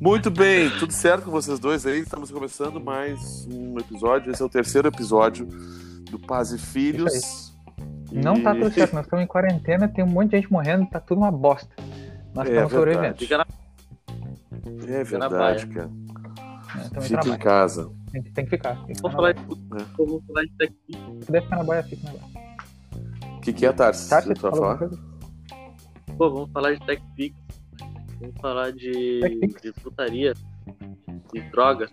Muito bem, tudo certo com vocês dois aí? Estamos começando mais um episódio. Esse é o terceiro episódio do Paz e Filhos. Não tá tudo certo, nós estamos em quarentena, tem um monte de gente morrendo, tá tudo uma bosta. Nós É estamos verdade. sobrevivendo. Fica na... É Fica na verdade, baia. cara. Estamos em Fica em casa. Tem, que- tem que ficar. Tem que Vamos falar de, É. vamos falar de tech. Se puder ficar na baia, fica na baia. O que, que é, Tarsis? Tá, Tu vai falar? Pô, vamos falar de TechPix. Vamos falar de, de putaria, de drogas.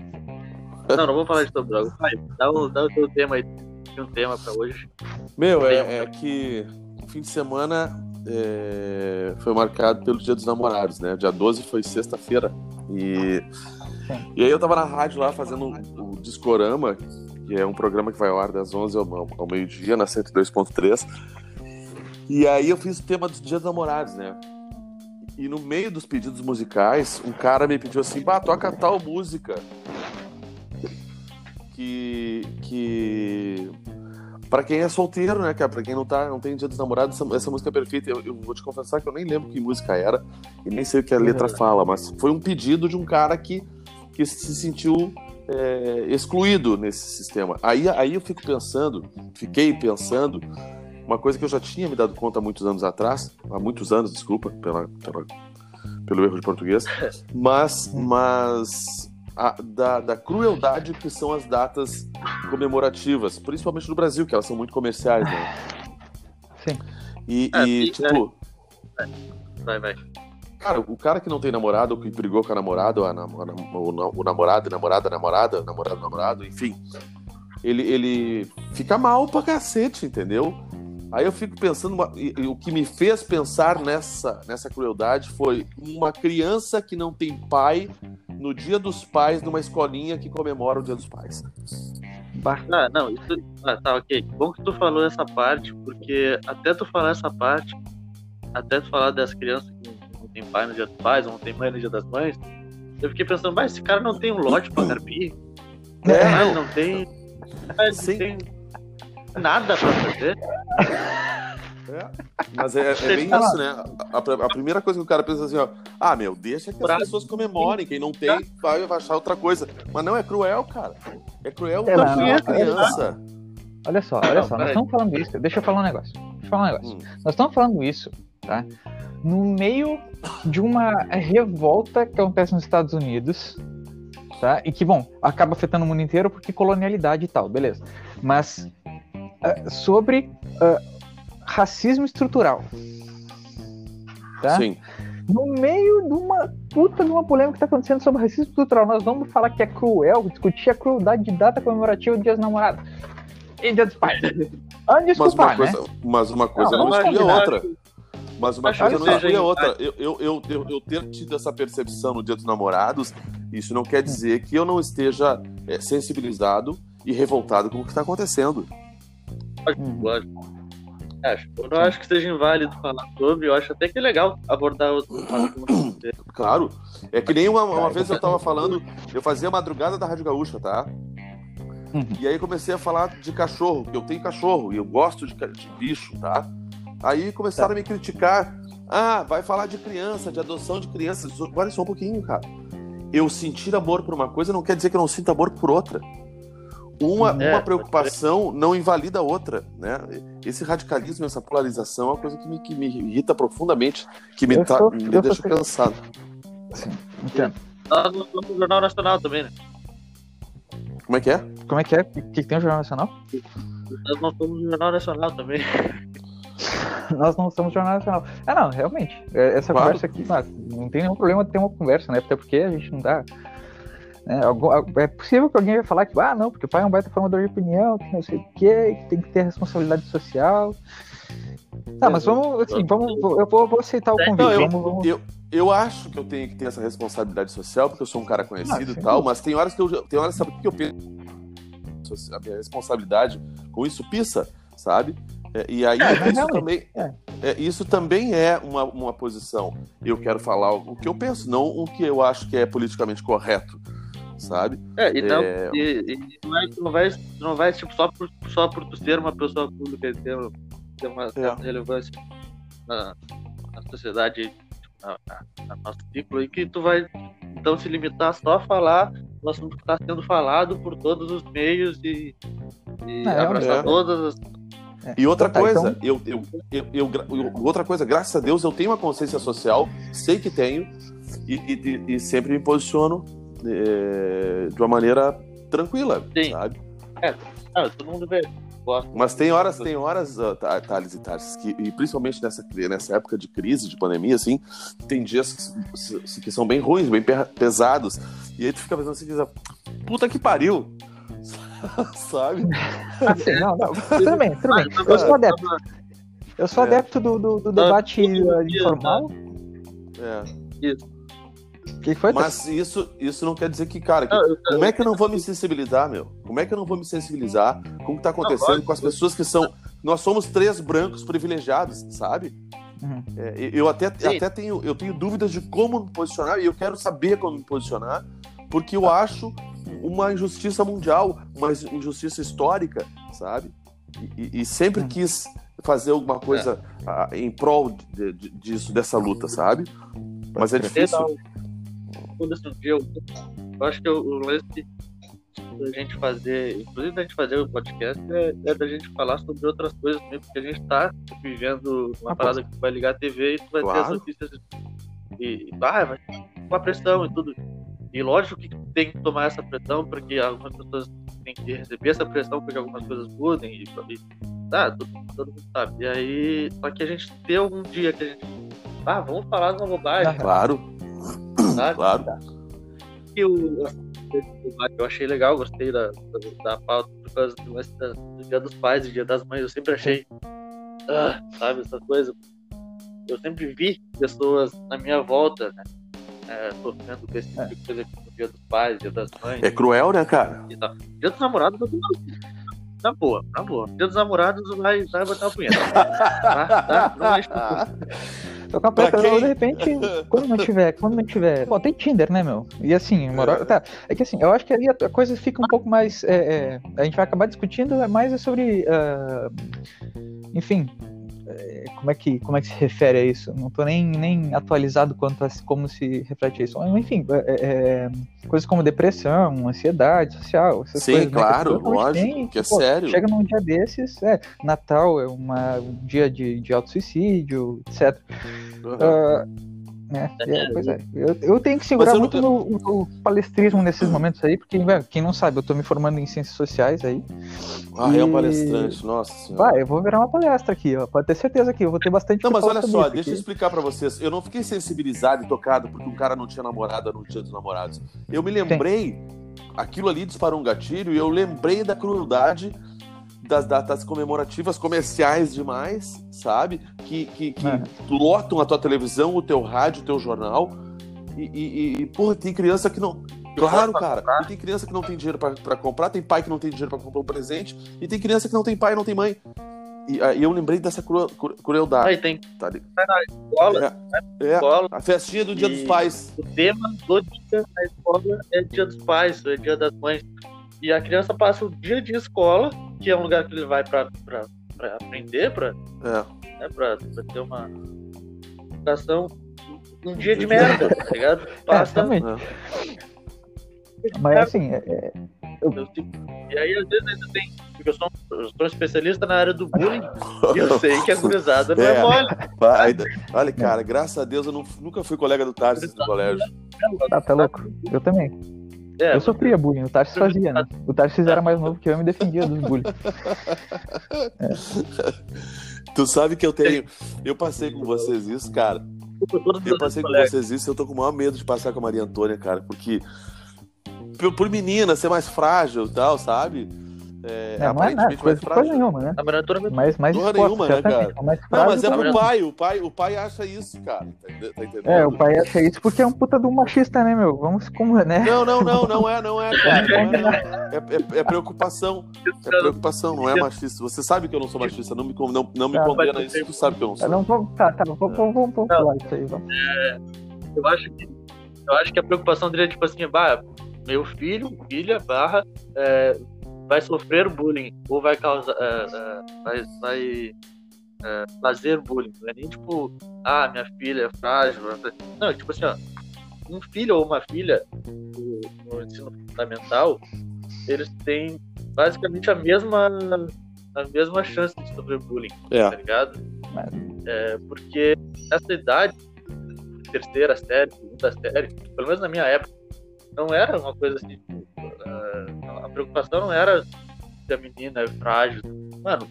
Não, não vamos falar de sobre drogas. Vai, dá o, dá o teu tema aí. Tem um tema pra hoje. Meu, é, é que o fim de semana é, foi marcado pelo Dia dos Namorados, né? Dia 12 foi sexta-feira. E, e aí eu tava na rádio lá fazendo o Discorama, que é um programa que vai ao ar das 11 ao, ao meio-dia, na 102.3. E aí eu fiz o tema dos Dias dos Namorados, né? E no meio dos pedidos musicais, um cara me pediu assim, bah, toca tal música. Que. que Pra quem é solteiro, né, cara? Pra quem não, tá, não tem dia dos namorados, essa, essa música é perfeita. Eu, eu vou te confessar que eu nem lembro que música era e nem sei o que a letra fala, mas foi um pedido de um cara que, que se sentiu é, excluído nesse sistema. Aí, aí eu fico pensando, fiquei pensando, uma coisa que eu já tinha me dado conta há muitos anos atrás, há muitos anos, desculpa pela, pela- pelo erro de português, mas, mas a- da, da crueldade que são as datas comemorativas, principalmente no Brasil, que elas são muito comerciais, né? Sim. E, É, e, tipo, Vai, vai. cara, o cara que não tem namorado, ou que brigou com a namorada, ou a nam- o namorado, namorada, namorada, namorado, namorado, enfim, ele, ele fica mal pra cacete, entendeu? Aí eu fico pensando, uma- e- e o que me fez pensar nessa, nessa crueldade foi uma criança que não tem pai no dia dos pais numa escolinha que comemora o dia dos pais. Ah, não, isso. Ah, tá, ok. Bom que tu falou essa parte, porque até tu falar essa parte, até tu falar das crianças que não- tem pai no dia dos pais, ou não tem mãe no dia das mães, eu fiquei pensando, mas esse cara não tem um lote pra carpir? É, não. não tem. Ele Sim. não tem nada pra fazer. É, mas é, é bem isso, né? A, a- a primeira coisa que o cara pensa assim, ó, ah, meu, deixa que as Pra- pessoas comemorem, quem não tem vai achar outra coisa. Mas não, é cruel, cara. É cruel É, não, a não, criança. olha só, olha Não, só, nós estamos falando isso. Deixa eu falar um negócio. Deixa eu falar um negócio. Hum. Nós estamos falando isso, tá? No meio de uma revolta que acontece nos Estados Unidos, tá? E que, bom, acaba afetando o mundo inteiro porque colonialidade e tal, beleza. Mas ah, sobre ah, racismo estrutural, tá? Sim. No meio de uma puta de uma polêmica que tá acontecendo sobre racismo estrutural, nós vamos falar que é cruel, discutir a crueldade de data comemorativa do Dia dos Namorados. E Dia dos Pais. Antes de Mas uma né? coisa, mas uma coisa Não, não, exclui a outra. Mas uma Acho coisa não exclui a outra. Eu, eu, eu, eu, eu ter tido essa percepção no Dia dos Namorados, isso não quer dizer que eu não esteja é, sensibilizado e revoltado com o que está acontecendo. Lógico. Acho. Eu não acho que seja inválido falar sobre, eu acho até que é legal abordar outro assunto. Claro. É que nem uma, uma vez eu tava falando, eu fazia a madrugada da Rádio Gaúcha, tá? Uhum. E aí comecei a falar de cachorro, que eu tenho cachorro e eu gosto de, de bicho, tá? Aí começaram a me criticar. Ah, vai falar de criança, de adoção de crianças. Olha só um pouquinho, cara. Eu sentir amor por uma coisa não quer dizer que eu não sinta amor por outra. Uma, É, uma preocupação não invalida a outra, né? Esse radicalismo, essa polarização é uma coisa que me, que me irrita profundamente, que me, tá- sou- me sou deixa cansado. Entendo. Nós não somos no Jornal Nacional também, né? Como é que é? Como é que é? O que, que tem o Jornal Nacional? Nós não somos Jornal Nacional também. Nós não somos Jornal Nacional. Ah, não, realmente. é- Essa Claro. conversa aqui, não tem nenhum problema de ter uma conversa, né? Até porque a gente não dá. Né, é possível que alguém vai falar que, ah, não, porque o pai é um baita formador de opinião, que não sei o quê, que tem que ter responsabilidade social. Tá, mas vamos, assim, vamos, eu vou, vou aceitar o convite. Não, eu- vamos, vamos- Eu, eu acho que eu tenho que ter essa responsabilidade social, porque eu sou um cara conhecido Ah, e tal, mas tem horas que eu tem horas, sabe o que eu penso? A minha responsabilidade com isso pisa, sabe? É, e aí É, isso também é. é, isso também é uma, uma posição. Eu quero falar o que eu penso, não o que eu acho que é politicamente correto, sabe? É, então, É. e, e não, é, não vai, tu não vai tipo, só por, só por tu ser uma pessoa pública e ter, ter uma certa relevância na, na sociedade, na, na, na nosso ciclo, e que tu vai então se limitar só a falar do assunto que está sendo falado por todos os meios e, e É, abraçar é. todas as. E outra Tá, coisa, então- eu, eu, eu, eu outra coisa, graças a Deus, eu tenho uma consciência social, sei que tenho, e- e- e sempre me posiciono eh, de uma maneira tranquila, Sim. sabe? Ah, todo mundo vê. Gosta. Mas tem horas, tem horas, ah, Tha- Thales e Tarsis, que, e principalmente nessa, nessa época de crise, de pandemia, assim, tem dias que, que são bem ruins, bem pe- pesados. E aí tu fica pensando assim, diz, puta que pariu! Sabe? Assim, não, não. Tudo bem, tudo bem. Eu sou adepto. Eu sou É. adepto do, do, do debate informal. É. O que foi? Mas isso, isso não quer dizer que, cara, que- Não, eu- como é que eu não vou me sensibilizar, meu? Como é que eu não vou me sensibilizar com o que tá acontecendo lógico. com as pessoas que são. Nós somos três brancos privilegiados, sabe? Uhum. É, eu até, Sim. até tenho, eu tenho dúvidas de como me posicionar e eu quero saber como me posicionar, porque eu acho uma injustiça mundial, uma injustiça histórica, sabe? E, e- sempre Hum. quis fazer alguma coisa ah, em prol de- de- disso, dessa luta, sabe? Mas é difícil. Quando um dia eu, eu acho que o, lance da gente fazer, inclusive da gente fazer o podcast, é, é da gente falar sobre outras coisas também, porque a gente tá vivendo uma Ah, parada que tu vai ligar a TV e tu vai ter Claro. as notícias e, e ah, vai com a pressão e tudo. E lógico que tem que tomar essa pressão, porque algumas pessoas têm que receber essa pressão porque algumas coisas mudem e, e tá, todo, todo mundo sabe. E aí, só que a gente ter algum dia que a gente. Ah, vamos falar de uma bobagem, Ah, Claro, sabe? claro. o, eu achei legal, gostei da, da, pauta por causa do, do Dia dos Pais e Dia das Mães. Eu sempre achei, ah, sabe, essa coisa. Eu sempre vi pessoas na minha volta, né, é, sofrendo com esse tipo de coisa no Dia dos Pais, Dia das Mães. É cruel, né, cara? Dia dos Namorados, eu na boa, na boa. Dia dos Namorados vai, vai botar uma punheta. Tá? Tá? Não é Eu quem? de repente, quando não tiver, quando não tiver. Pô, tem Tinder, né, meu? E assim, moral, tá. É que assim, eu acho que aí a coisa fica um pouco mais. é, é, a gente vai acabar discutindo é mais sobre. ah, enfim. É, Como é, que, como é que se refere a isso? Não tô nem, nem atualizado quanto a como se reflete isso. Enfim, é, é, coisas como depressão, ansiedade social, essas Sim, coisas. né, claro, realmente lógico, têm, que é pô, sério. Chega num dia desses, é, Natal é uma, um dia de, de auto-suicídio, etc. Uhum. Ah, né? É, pois é. Eu, eu tenho que segurar eu muito não- no, no palestrismo nesses momentos aí, porque, quem não sabe, eu tô me formando em ciências sociais aí. Ah, é um E- palestrante, nossa senhora. Vai, eu vou virar uma palestra aqui, ó. Pode ter certeza que eu vou ter bastante Não, mas olha só, deixa eu aqui. explicar pra vocês. Eu não fiquei sensibilizado e tocado porque um cara não tinha namorada no dia dos namorados. Eu me lembrei, aquilo ali disparou um gatilho e eu lembrei da crueldade das datas comemorativas comerciais demais, sabe? Que, que, que É. lotam a tua televisão, o teu rádio, o teu jornal. E, e, e- porra, tem criança que não. Claro, cara. E tem criança que não tem dinheiro pra, pra comprar, tem pai que não tem dinheiro pra comprar um presente, e tem criança que não tem pai e não tem mãe. E aí eu lembrei dessa cru- cru- crueldade. Aí tem Tá ligado? escola, É, escola, a festinha do Dia dos Pais. o tema do dia da escola é dia dos pais, é dia das mães. E a criança passa o dia de escola, que é um lugar que ele vai pra, pra, pra aprender, pra, É. né, pra, pra ter uma educação. Um dia de merda, tá ligado? É, Passa. é. Mas assim, é- é- eu e aí, às vezes, ainda tem. Porque eu sou, um- eu sou um especialista na área do bullying. E eu sei que a gurizada não é, É. mole. Vai, Olha, cara, graças a Deus eu não- nunca fui colega do Tarsis no colégio. tá, tá louco? Eu também. É, eu sofria bullying, o Tarsis fazia, né? O Tarsis era mais novo que eu e me defendia dos bullying. Tu sabe que eu tenho. Eu passei com vocês isso, cara. Eu passei com vocês isso, eu tô com o maior medo de passar com a Maria Antônia, cara, porque. Por, por menina ser mais frágil e tal, sabe? É, É, não é aparentemente nada, mais coisa, nenhuma, né? Maratona vai Mas mais Porra exposta, nenhuma, né, certamente, cara? mais Não, mas é pro pai, o pai, o pai acha isso, cara. Tá, tá entendendo? É, o pai acha isso porque é um puta do machista, né, meu? Vamos como, né? Não, não, não, não é, não é, cara. Não é, não. É, é- é preocupação. É preocupação, não é machista. Você sabe que eu não sou machista, não me, não, não me Não, condena isso, tu sabe que eu não sou. Não, vamos, tá, tá, vamos, vamos, vamos, vamos Não. pular isso aí, vamos. eu acho que eu acho que a preocupação dele é tipo assim, bah, meu filho, filha, barra, é, vai sofrer bullying ou vai causar, é, é, vai, vai é, fazer bullying. Não é nem tipo, ah, minha filha é frágil. Não, é tipo assim, ó, um filho ou uma filha no, no ensino fundamental, eles têm basicamente a mesma a mesma chance de sofrer bullying, É. tá ligado? É, porque nessa idade, terceira série, segunda série, pelo menos na minha época, não era uma coisa assim. A preocupação não era se a menina é frágil. Mano,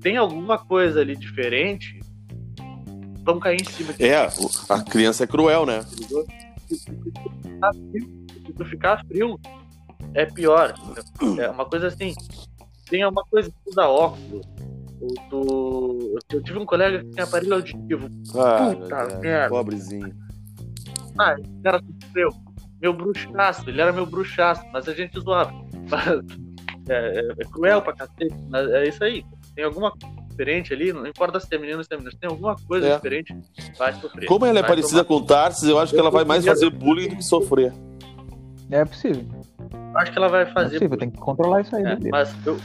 tem alguma coisa ali diferente, vamos cair em cima É, o- a criança é cruel, né? Se tu ficar frio- é pior. É uma coisa assim. Tem uma coisa que usa óculos. Tu... Eu tive um colega que tinha aparelho auditivo. Ah, Puta é, merda. pobrezinho. Ah, esse cara sofreu. Meu bruxaço, ele era meu bruxaço, mas a gente zoava. É, é- é cruel pra cacete, mas é isso aí. Tem alguma coisa diferente ali, não importa se é menino ou se é menina, tem alguma coisa É. diferente, vai sofrer. Como ela é parecida com o Tarsis, eu acho que ela vai mais Eu- fazer bullying do que sofrer. É possível. tomar- Acho que ela vai É fazer. possível, tem que controlar isso aí. É, dele. mas eu, eu,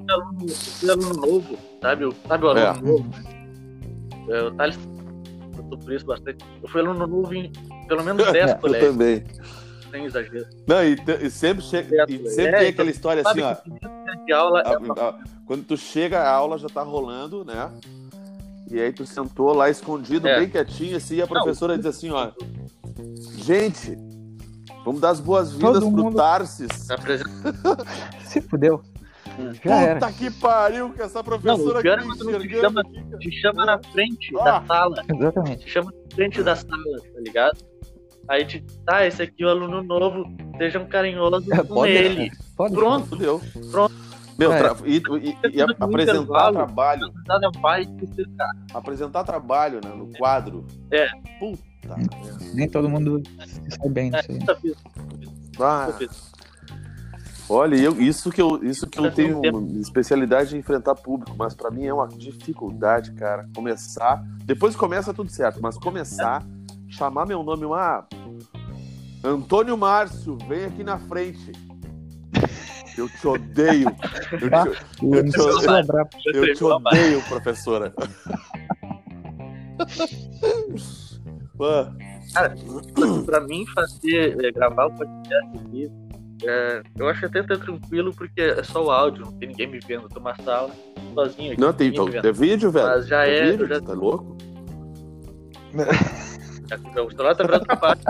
fui aluno, eu novo, sabe? O- Sabe o aluno É. novo? É, o Thales passou por isso bastante. Eu fui aluno novo em pelo menos 10 É, Eu também. sem exagero. Não, e, e sempre chega. E sempre É, tem aquela história assim, ó. que de aula é uma a- a- quando tu chega, a aula já tá rolando, né? E aí tu sentou lá escondido, É. bem quietinho, assim, e a professora diz assim, ó. Gente, vamos dar as boas-vindas pro mundo- Tarsis. Se fudeu. Hum. Já era. Puta que pariu, que essa professora Não, quando te chama-. Te chama na frente Ah. da sala. Exatamente. Te chama na frente da sala, tá ligado? Aí te. Tá, esse aqui é o aluno novo. Sejam carinhosos É, com pode- ele. Pode. Pronto. Fudeu. Pronto. Meu, É. tra- e, e- e apresentar trabalho, vai. apresentar trabalho, né, no quadro. É. Puta merda. Nem todo mundo sai bem disso aí. Ah, olha, eu, isso que eu, isso que eu um tenho especialidade em enfrentar público, mas pra mim é uma dificuldade, cara. Começar, depois começa tudo certo, mas começar, chamar meu nome, ah, Antônio Márcio, vem aqui na frente. Eu te odeio. Eu Ah, te, O Eu te- MC é eu te odeio, professora. Pô, pra mim fazer, é, gravar o podcast aqui, é, eu acho até até tranquilo porque é só o áudio, não tem ninguém me vendo, eu tô numa sala sozinho aqui. não, tem, vendo. é vídeo, velho. Mas já é, vídeo, eu já- Tá louco? O celular tá virando pra baixo.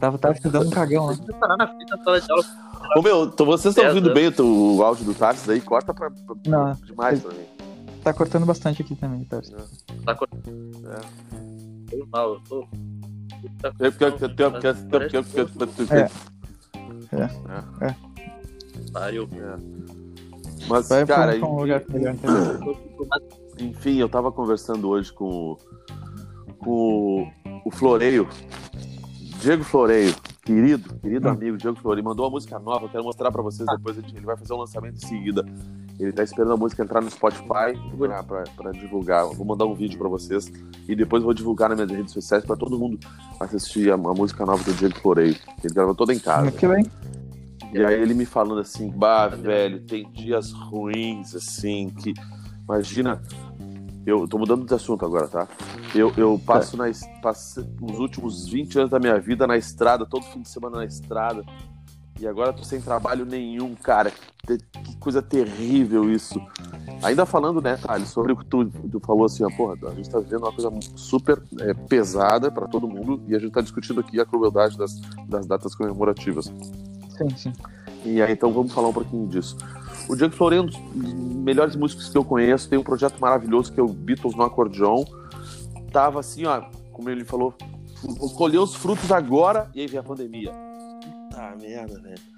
Tava, tava te dando um cagão, né? Ô, meu, então vocês estão É, ouvindo tá. bem o, o áudio do Tarsis aí? Corta pra, pra- Não. demais pra mim. Tá cortando bastante aqui também, tá? Tá cortando. É. Foi mal, eu tô. Tá É porque- porque- porque- porque- É. pariu. Mas, Vai cara, um- um lugar melhor, entendeu? enfim, eu tava conversando hoje com, o- com o- Floreio, Diego Floreio, querido, querido Hum. amigo Diego Floreio, mandou uma música nova, eu quero mostrar pra vocês depois, ele vai fazer um lançamento em seguida. Ele tá esperando a música entrar no Spotify pra divulgar. Eu Vou mandar um vídeo pra vocês e depois vou divulgar nas minhas redes sociais pra todo mundo assistir a, a música nova do Diego Floreio. Ele gravou toda em casa. Muito bem. E aí ele me falando assim, bah, velho, tem dias ruins, assim, que. Imagina. Eu tô mudando de assunto agora, tá? Eu, eu passo na, passe- os últimos 20 anos da minha vida na estrada, todo fim de semana na estrada. E agora tô sem trabalho nenhum, cara. Que, coisa terrível isso. Ainda falando, né, Thales, sobre o que tu, tu falou assim, ó, porra, a gente tá vivendo uma coisa super é, pesada pra todo mundo e a gente tá discutindo aqui a crueldade das, das datas comemorativas. Sim, sim. E aí, então vamos falar um pouquinho disso. O Diego Floreiro é um dos melhores músicos que eu conheço, tem um projeto maravilhoso que é o Beatles no acordeon. Tava assim, ó, como ele falou, colheu os frutos agora e aí vem a pandemia. Puta merda, velho.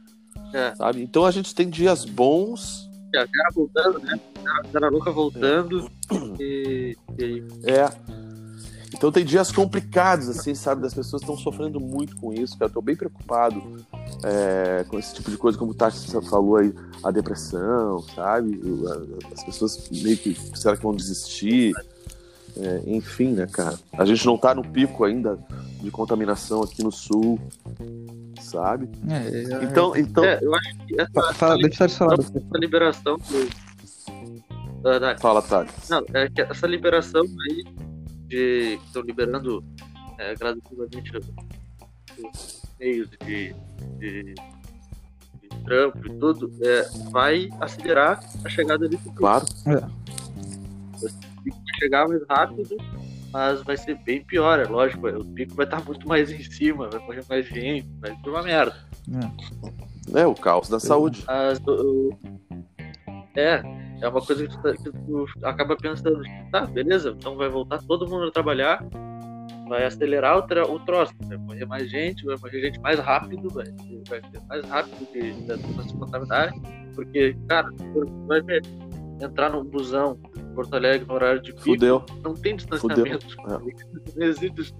É. Sabe? Então a gente tem dias bons. A cara voltando, né? A cara louca voltando. E, e aí, É. Então tem dias complicados, assim, sabe? Das pessoas estão sofrendo muito com isso, cara. Eu tô bem preocupado é, com esse tipo de coisa, como o Tati falou aí, a depressão, sabe? As pessoas meio que será que vão desistir? É, enfim, né, cara? A gente não tá no pico ainda de contaminação aqui no sul, sabe? É, é, Então, então é, eu acho que essa, fa- fala, deixa eu falar. essa liberação do, da, da- fala, Tati. não, é que essa liberação aí de, que estão liberando é, gradativamente os meios de, de, de trampo e tudo, é, vai acelerar a chegada desse pico. Claro. Vai chegar mais rápido, mas vai ser bem pior, é lógico. O pico vai estar muito mais em cima, vai morrer mais gente, vai ser uma merda. É o caos da saúde. Mas, o- é, é uma coisa que tu, tá- que tu acaba pensando, tá, beleza, então vai voltar todo mundo a trabalhar, vai acelerar o, o troço, vai morrer mais gente, vai morrer gente mais rápido, vai, vai ser mais rápido de se contaminar, porque, cara, vai ver, entrar num busão em Porto Alegre no horário de pico, Fudeu. não tem distanciamento. Não existe isso.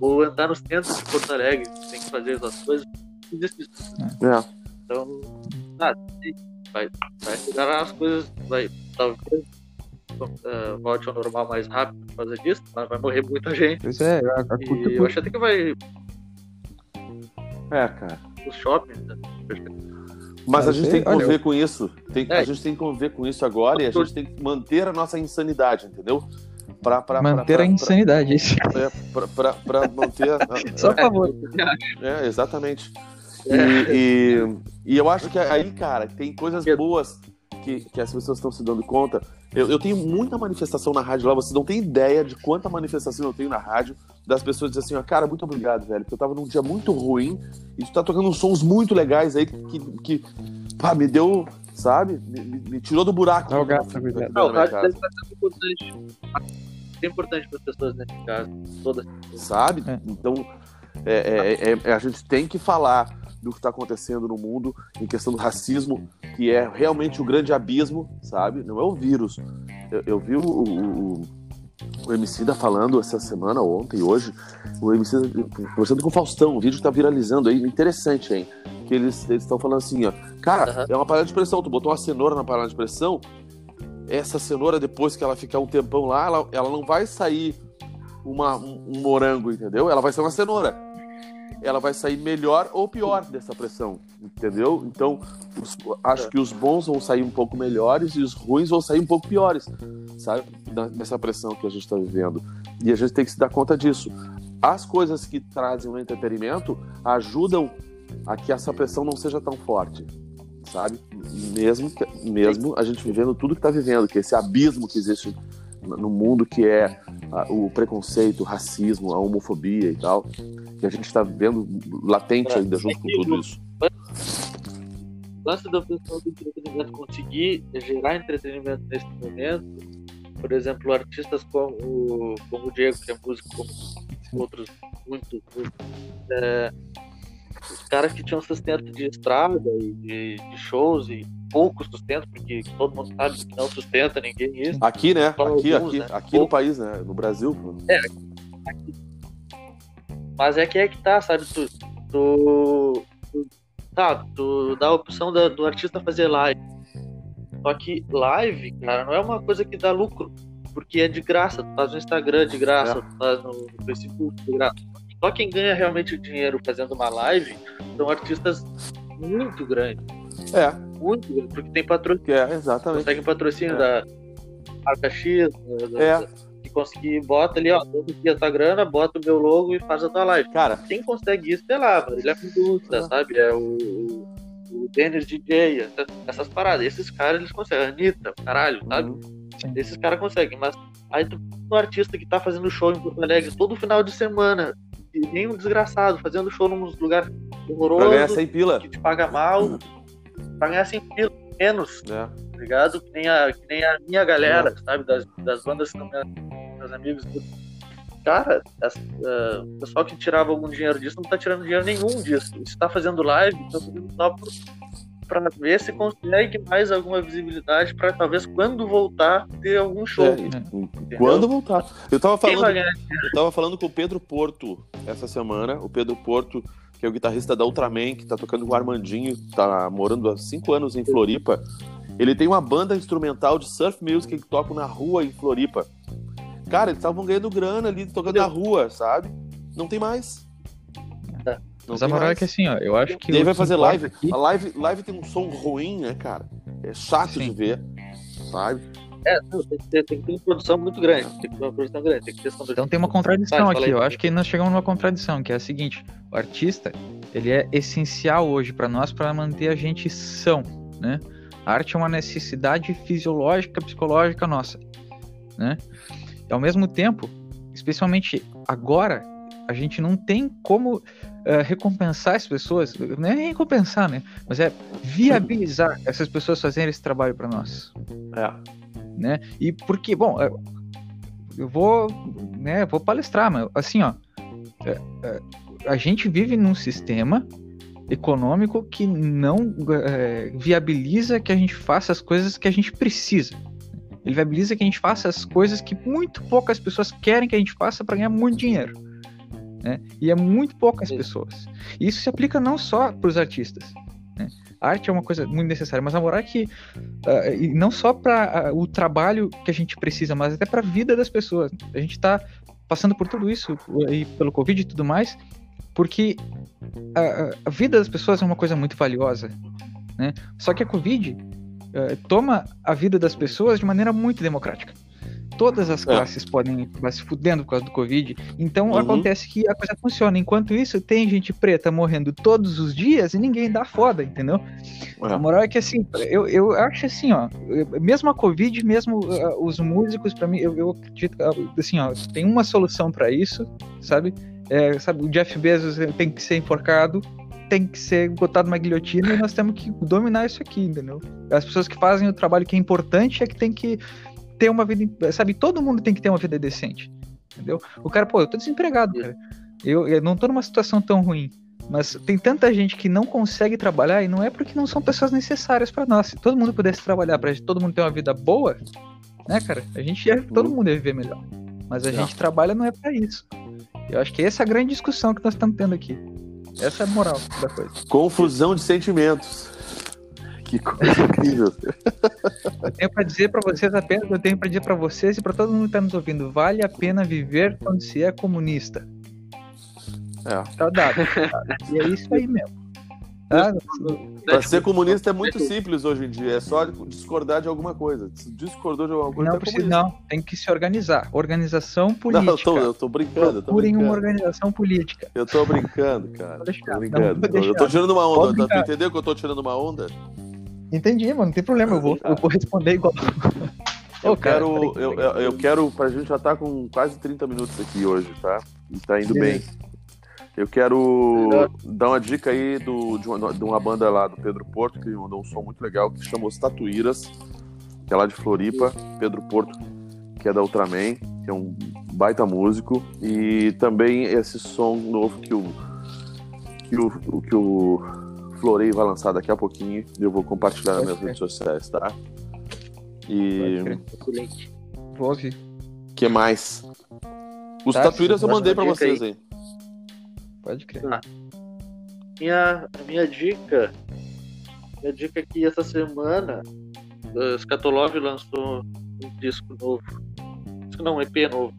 Ou entrar no centro de Porto Alegre, tem que fazer essas coisas, não existe isso. É. Então, ah, sim, vai, vai acelerar as coisas, vai talvez eh, volte ao normal mais rápido por causa disso, mas vai morrer muita gente. Pois é, a, a E eu acho até que vai É, cara. os shoppings, né? Mas a gente tem que conviver com isso. Tem- É. A gente tem que conviver com isso agora e a gente tem que manter a nossa insanidade, entendeu? Pra, pra, Manter pra- a insanidade. isso. pra- é, pra- pra- pra manter. a- Só a favor. É, exatamente. E, É. e, e eu acho que aí, cara, tem coisas boas que, que as pessoas estão se dando conta. Eu, eu tenho muita manifestação na rádio lá, vocês não têm ideia de quanta manifestação eu tenho na rádio das pessoas dizendo assim, ó, cara, muito obrigado, velho, porque eu tava num dia muito ruim e tu tá tocando uns sons muito legais aí que, que pá, me deu, sabe, me, me- me tirou do buraco. Dá o gato, dentro Não. É importante para as pessoas nesse caso. Todas. sabe? É. Então, é, é- é- é- a gente tem que falar do que está acontecendo no mundo em questão do racismo, que é realmente o grande abismo, sabe? Não é o vírus. Eu, eu vi o, o, o, o Emicida falando essa semana, ontem, hoje, o Emicida conversando com o Faustão, um vídeo que tá viralizando aí, interessante, hein? Que eles estão falando assim, ó, cara, Aham. é uma panela de pressão, tu botou uma cenoura na panela de pressão, essa cenoura, depois que ela ficar um tempão lá, ela, ela não vai sair uma, um, um morango, entendeu? Ela vai ser uma cenoura. Ela vai sair melhor ou pior dessa pressão, entendeu? Então, os- acho que os bons vão sair um pouco melhores e os ruins vão sair um pouco piores, sabe? Dessa pressão que a gente está vivendo. E a gente tem que se dar conta disso. As coisas que trazem o entretenimento ajudam a que essa pressão não seja tão forte, sabe? Mesmo, que- mesmo a gente vivendo tudo que está vivendo, que esse abismo que existe no mundo que é ah, o preconceito, o racismo, a homofobia e tal, que a gente está vendo latente É, ainda junto com tudo isso. O lance da do entretenimento conseguir gerar entretenimento nesse momento, por exemplo, artistas como, como o Diego, que é músico, como outros muitos, é, os caras que tinham sustento de estrada e de, de shows e pouco sustento, porque todo mundo sabe que não sustenta ninguém isso. Aqui, né? Aqui, alguns, aqui, né? aqui no país, né? No Brasil. Mas é que é que tá, sabe? Tu, tu, tu, tá, tu dá a opção da- do artista fazer live. Só que live, cara, não é uma coisa que dá lucro. Porque é de graça. Tu faz no Instagram de graça, É. tu faz no Facebook de graça. Só quem ganha realmente dinheiro fazendo uma live são artistas muito grandes. É, Muito grandes. Porque tem patrocínio. é, exatamente. Consegue patrocínio É. da marca X, da- É. que conseguir, bota ali, ó, todo dia a tua grana, bota o meu logo e faz a tua live. Cara, Quem consegue isso, sei lá, mano, ele é indústria, É. sabe? É o, o, o Dennis DJ, essa- essas paradas. Esses caras, eles conseguem. Anitta, caralho, sabe? uhum, Esses caras conseguem, mas aí tu um artista que tá fazendo show em Porto Alegre todo final de semana, e nem um desgraçado, fazendo show num lugar pra ganhar horroroso, 100 pila. que te paga mal, pra ganhar 100 pila, menos, né? tá ligado? Que nem a, que nem a minha galera, sabe? Das, das bandas que meus, meus amigos. Cara, as- ah, o pessoal que tirava algum dinheiro disso não tá tirando dinheiro nenhum disso. Se tá fazendo live, tá fazendo só por, pra ver se consegue mais alguma visibilidade pra talvez quando voltar ter algum show. É, quando voltar. Eu tava falando, eu tava falando com o Pedro Porto essa semana. O Pedro Porto, que é o guitarrista da Ultraman, que tá tocando com o Armandinho, tá morando há cinco anos em Floripa. Ele tem uma banda instrumental de surf music que toca na rua em Floripa. Cara, eles estavam ganhando grana ali, tocando na rua, sabe? Não tem mais. Tá. Não Mas a moral é que assim, ó, eu acho que. E aí vai fazer live. aqui- A live, live tem um som ruim, né, cara? É chato Sim. de ver, sabe? É, não, tem, que ter, tem que ter uma produção muito grande. Tem que ter uma produção grande. Tem que ter então tem uma contradição Vai, aqui. Eu acho que nós chegamos numa contradição, que é a seguinte: o artista ele é essencial hoje para nós para manter a gente são, né? A arte é uma necessidade fisiológica, psicológica nossa, né? E ao mesmo tempo, especialmente agora, a gente não tem como eh, recompensar as pessoas, não é nem recompensar, né? Mas é viabilizar essas pessoas fazerem esse trabalho para nós É. né? E porque, bom, eu- eu vou, né, vou palestrar, mas assim, ó, é, é, a gente vive num sistema econômico que não é, viabiliza que a gente faça as coisas que a gente precisa. Ele viabiliza que a gente faça as coisas que muito poucas pessoas querem que a gente faça para ganhar muito dinheiro. Né? E é muito poucas pessoas. E isso se aplica não só para os artistas. Né? A arte é uma coisa muito necessária, mas a moral é que ah, e não só para o trabalho que a gente precisa, mas até para a vida das pessoas. A gente está passando por tudo isso aí pelo Covid e tudo mais, porque a, a- a vida das pessoas é uma coisa muito valiosa, né? Só que a Covid eh, toma a vida das pessoas de maneira muito democrática. Todas as É. classes podem acabar se fudendo por causa do Covid. Então Uhum. acontece que a coisa funciona. Enquanto isso, tem gente preta morrendo todos os dias e ninguém dá foda, entendeu? A É. moral é que assim, eu, eu acho assim, ó, mesmo a Covid, mesmo ah, os músicos, pra mim, eu, eu acredito ah, assim, ó, tem uma solução pra isso, sabe? É, sabe, o Jeff Bezos tem que ser enforcado, tem que ser botado numa guilhotina e nós temos que dominar isso aqui, entendeu? As pessoas que fazem o trabalho que é importante é que tem que ter uma vida, sabe? Todo mundo tem que ter uma vida decente, entendeu? O cara, pô, eu tô desempregado, cara. Eu, eu não tô numa situação tão ruim. Mas tem tanta gente que não consegue trabalhar e não é porque não são pessoas necessárias pra nós. Se todo mundo pudesse trabalhar pra todo mundo ter uma vida boa, né, cara? A gente ia, todo mundo ia viver melhor. Mas a É. gente trabalha não é pra isso. Eu acho que essa é a grande discussão que nós estamos tendo aqui. Essa é a moral da coisa. Confusão de sentimentos. Que coisa incrível. Eu tenho pra dizer pra vocês apenas, eu tenho pra dizer pra vocês e pra todo mundo que tá nos ouvindo, vale a pena viver quando se é comunista. É. Tá dado. E é isso aí mesmo. Tá? Pra ser comunista é muito simples hoje em dia. É só discordar de alguma coisa. Se discordou de alguma coisa, Não é precisa, não. Tem que se organizar. Organização política. Não, eu tô, eu tô brincando, Procurem uma organização política. Eu tô brincando, cara. Tô brincando. eu tô tirando uma onda. brincar. Tu entendeu que eu tô tirando uma onda? Entendi, mano. Não tem problema. Eu vou, eu vou responder igual. Eu Ô, cara, quero, eu, eu, eu quero, pra gente já tá com quase 30 minutos aqui hoje, tá? E tá indo Beleza. bem. Eu quero dar uma dica aí do, de, uma, de uma banda lá do Pedro Porto, que mandou um som muito legal, que se chama Os Tatuíras, que é lá de Floripa, Pedro Porto, que é da Ultraman, que é um baita músico. E também esse som novo que o, que o, que o Florei vai lançar daqui a pouquinho, e eu vou compartilhar nas minhas redes sociais, tá? E. Vou ouvir. que mais? Os Tá, tatuíras eu mandei dica vocês aí. Pode crer. Ah. Minha, a minha dica. Minha dica é que essa semana o Skatolov lançou um disco novo. Disco não, um EP novo.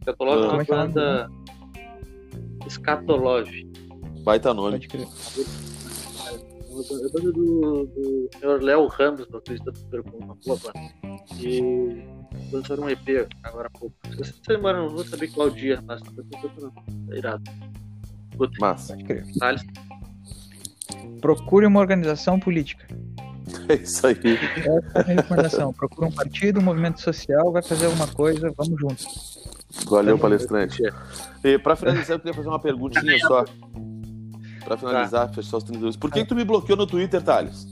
Skatolov Ah. é Como uma é é banda. Skatolov. Baita nome. Pode crer. É banda do, do senhor Léo Ramos, do Crista do uma boa banda. E lançaram um EP agora há pouco. Essa semana eu não vou saber qual dia, mas tá. Tá irado. Escutem. Massa. Pode crer. Thales. Procure uma organização política. É isso aí. Essa é a minha recomendação. Procure um partido, um movimento social, vai fazer alguma coisa, vamos juntos. Valeu, palestrante. E pra finalizar, eu queria fazer uma perguntinha só. Pra finalizar, fechar os 32. Por que, que tu me bloqueou no Twitter, Thales?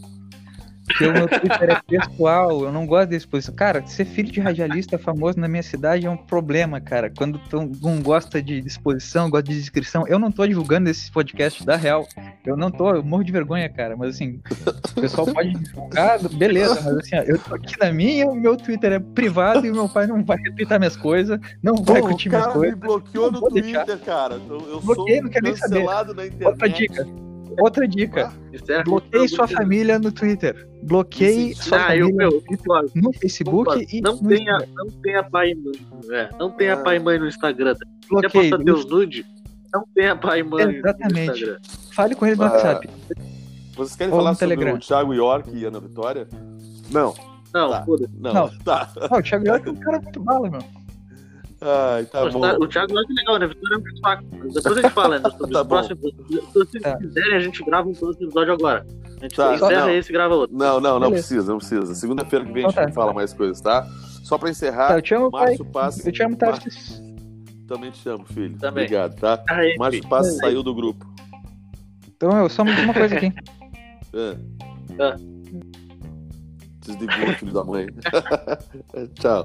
Porque o meu Twitter é pessoal, eu não gosto desse posição. Cara, ser filho de radialista famoso na minha cidade é um problema, cara. Quando tu não gosta de exposição, gosta de descrição. Eu não tô divulgando esse podcast da real. Eu não tô, eu morro de vergonha, cara. Mas assim, o pessoal pode divulgar, beleza. Mas assim, ó, eu tô aqui na minha, o meu Twitter é privado e o meu pai não vai retweetar minhas coisas, não vai Pô, curtir o minhas cara me coisas. bloqueou no Twitter, deixar. cara. Eu, eu Bloqueei, sou não quero nem saber. cancelado na internet. Outra dica. Outra dica. Encerra Bloqueie com- sua família no Twitter. Bloqueie Isso, sua Ah, eu, meu, no Facebook concordo. e não no tenha, Instagram. não tenha pai e mãe. É, não tenha Ah. pai e mãe no Instagram. Quer Bloqueie. postar teus nude? Não tenha pai e mãe Exatamente. no Instagram. Fale com ele no Ah, WhatsApp. Vocês querem Ou falar sobre Telegram. o Thiago York e Ana Vitória? Não. Não, Tá. Não, Não. tá. Não, o Thiago York é um cara muito bala, meu. Ai, tá Pô, bom. tá- O Thiago é legal, né? Vitória é muito fraco. Mas Depois a gente fala ainda sobre Tá os próximos. Se vocês Tá. quiserem, a gente grava um outro episódio agora. A gente Tá, encerra não. esse e grava outro. Não, não, não Beleza. precisa, não precisa. Segunda-feira que vem a Então gente tá. fala mais coisas, tá? Só pra encerrar, Tá, eu te amo, pai. Márcio Paz. Eu te amo, Mar- Tarsis. Também te amo, filho. Também. Obrigado, tá? Encerra aí, Márcio filho. Paz saiu do grupo. Então, eu só uma coisa aqui. É. Tá. Desligou, filho da mãe. Tchau.